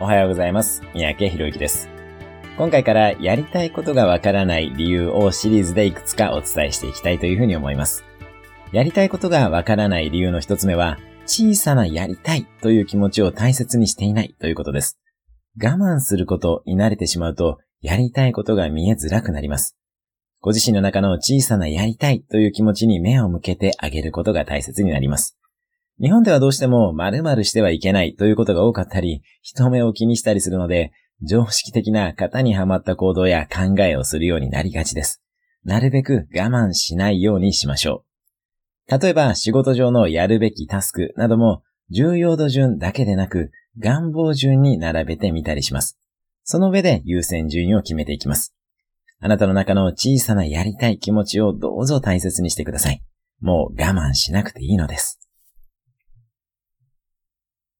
おはようございます。三宅博之です。今回からやりたいことがわからない理由をシリーズでいくつかお伝えしていきたいというふうに思います。やりたいことがわからない理由の一つ目は、小さなやりたいという気持ちを大切にしていないということです。我慢することに慣れてしまうと、やりたいことが見えづらくなります。ご自身の中の小さなやりたいという気持ちに目を向けてあげることが大切になります。日本ではどうしても〇〇してはいけないということが多かったり、人目を気にしたりするので、常識的な型にはまった行動や考えをするようになりがちです。なるべく我慢しないようにしましょう。例えば仕事上のやるべきタスクなども重要度順だけでなく願望順に並べてみたりします。その上で優先順位を決めていきます。あなたの中の小さなやりたい気持ちをどうぞ大切にしてください。もう我慢しなくていいのです。